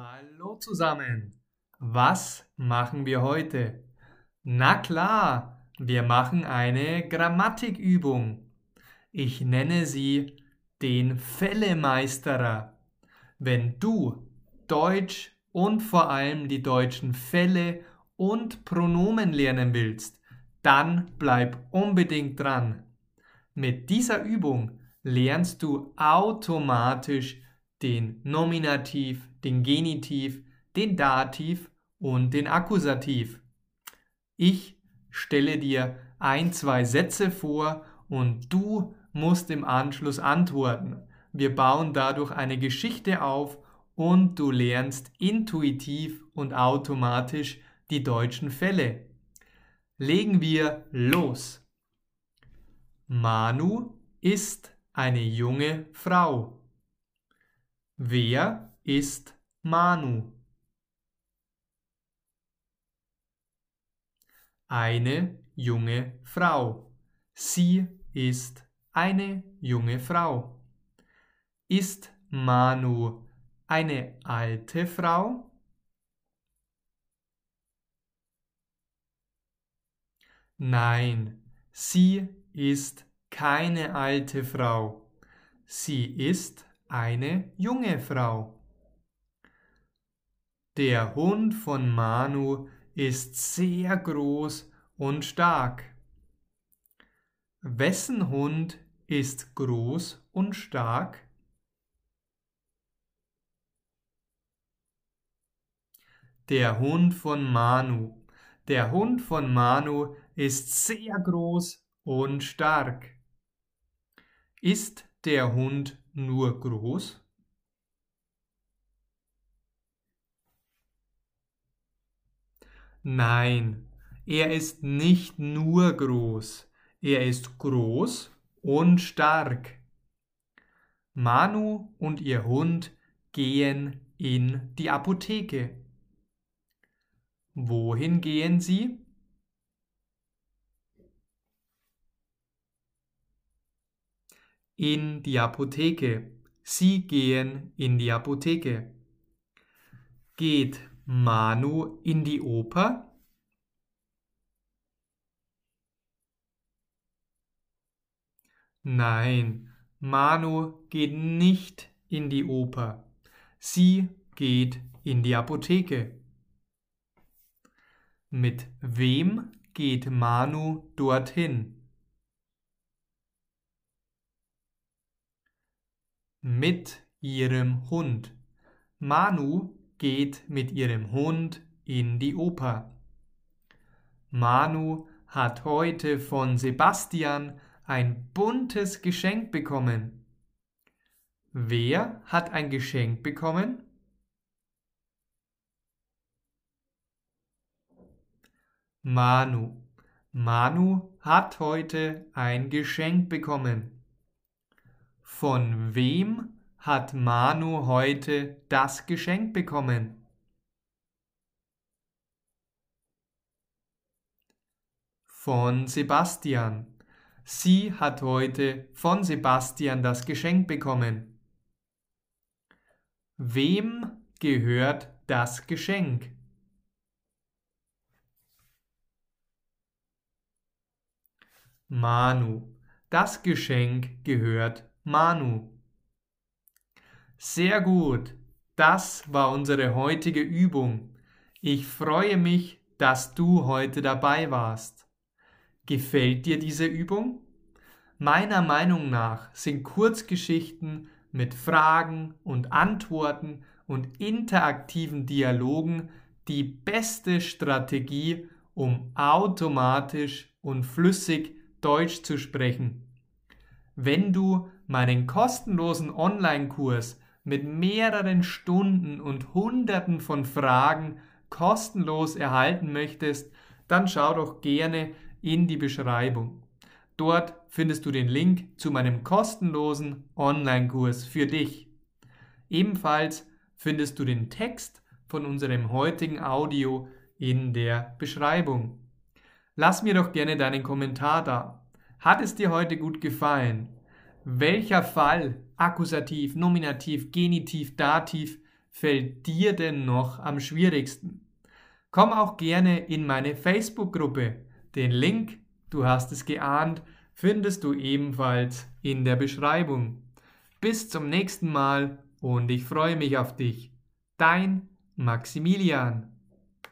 Hallo zusammen. Was machen wir heute? Na klar, wir machen eine Grammatikübung. Ich nenne sie den Fällemeisterer. Wenn du Deutsch und vor allem die deutschen Fälle und Pronomen lernen willst, dann bleib unbedingt dran. Mit dieser Übung lernst du automatisch den Nominativ, den Genitiv, den Dativ und den Akkusativ. Ich stelle dir ein, zwei Sätze vor und du musst im Anschluss antworten. Wir bauen dadurch eine Geschichte auf und du lernst intuitiv und automatisch die deutschen Fälle. Legen wir los. Manu ist eine junge Frau. Wer ist Manu? Eine junge Frau. Sie ist eine junge Frau. Ist Manu eine alte Frau? Nein, sie ist keine alte Frau. Sie ist eine junge Frau. Der Hund von Manu ist sehr groß und stark. Wessen Hund ist groß und stark? Der Hund von Manu. Der Hund von Manu ist sehr groß und stark. Ist der Hund nur groß? Nein, er ist nicht nur groß, er ist groß und stark. Manu und ihr Hund gehen in die Apotheke. Wohin gehen sie? In die Apotheke. Sie gehen in die Apotheke. Geht Manu in die Oper? Nein, Manu geht nicht in die Oper. Sie geht in die Apotheke. Mit wem geht Manu dorthin? Mit ihrem Hund. Manu geht mit ihrem Hund in die Oper. Manu hat heute von Sebastian ein buntes Geschenk bekommen. Wer hat ein Geschenk bekommen? Manu. Manu hat heute ein Geschenk bekommen. Von wem hat Manu heute das Geschenk bekommen? Von Sebastian. Sie hat heute von Sebastian das Geschenk bekommen. Wem gehört das Geschenk? Manu. Das Geschenk gehört Manu. Sehr gut. Das war unsere heutige Übung. Ich freue mich, dass du heute dabei warst. Gefällt dir diese Übung? Meiner Meinung nach sind Kurzgeschichten mit Fragen und Antworten und interaktiven Dialogen die beste Strategie, um automatisch und flüssig Deutsch zu sprechen. Wenn du meinen kostenlosen Online-Kurs mit mehreren Stunden und Hunderten von Fragen kostenlos erhalten möchtest, dann schau doch gerne in die Beschreibung. Dort findest du den Link zu meinem kostenlosen Online-Kurs für dich. Ebenfalls findest du den Text von unserem heutigen Audio in der Beschreibung. Lass mir doch gerne deinen Kommentar da. Hat es dir heute gut gefallen? Welcher Fall, Akkusativ, Nominativ, Genitiv, Dativ, fällt dir denn noch am schwierigsten? Komm auch gerne in meine Facebook-Gruppe. Den Link, du hast es geahnt, findest du ebenfalls in der Beschreibung. Bis zum nächsten Mal und ich freue mich auf dich. Dein Maximilian.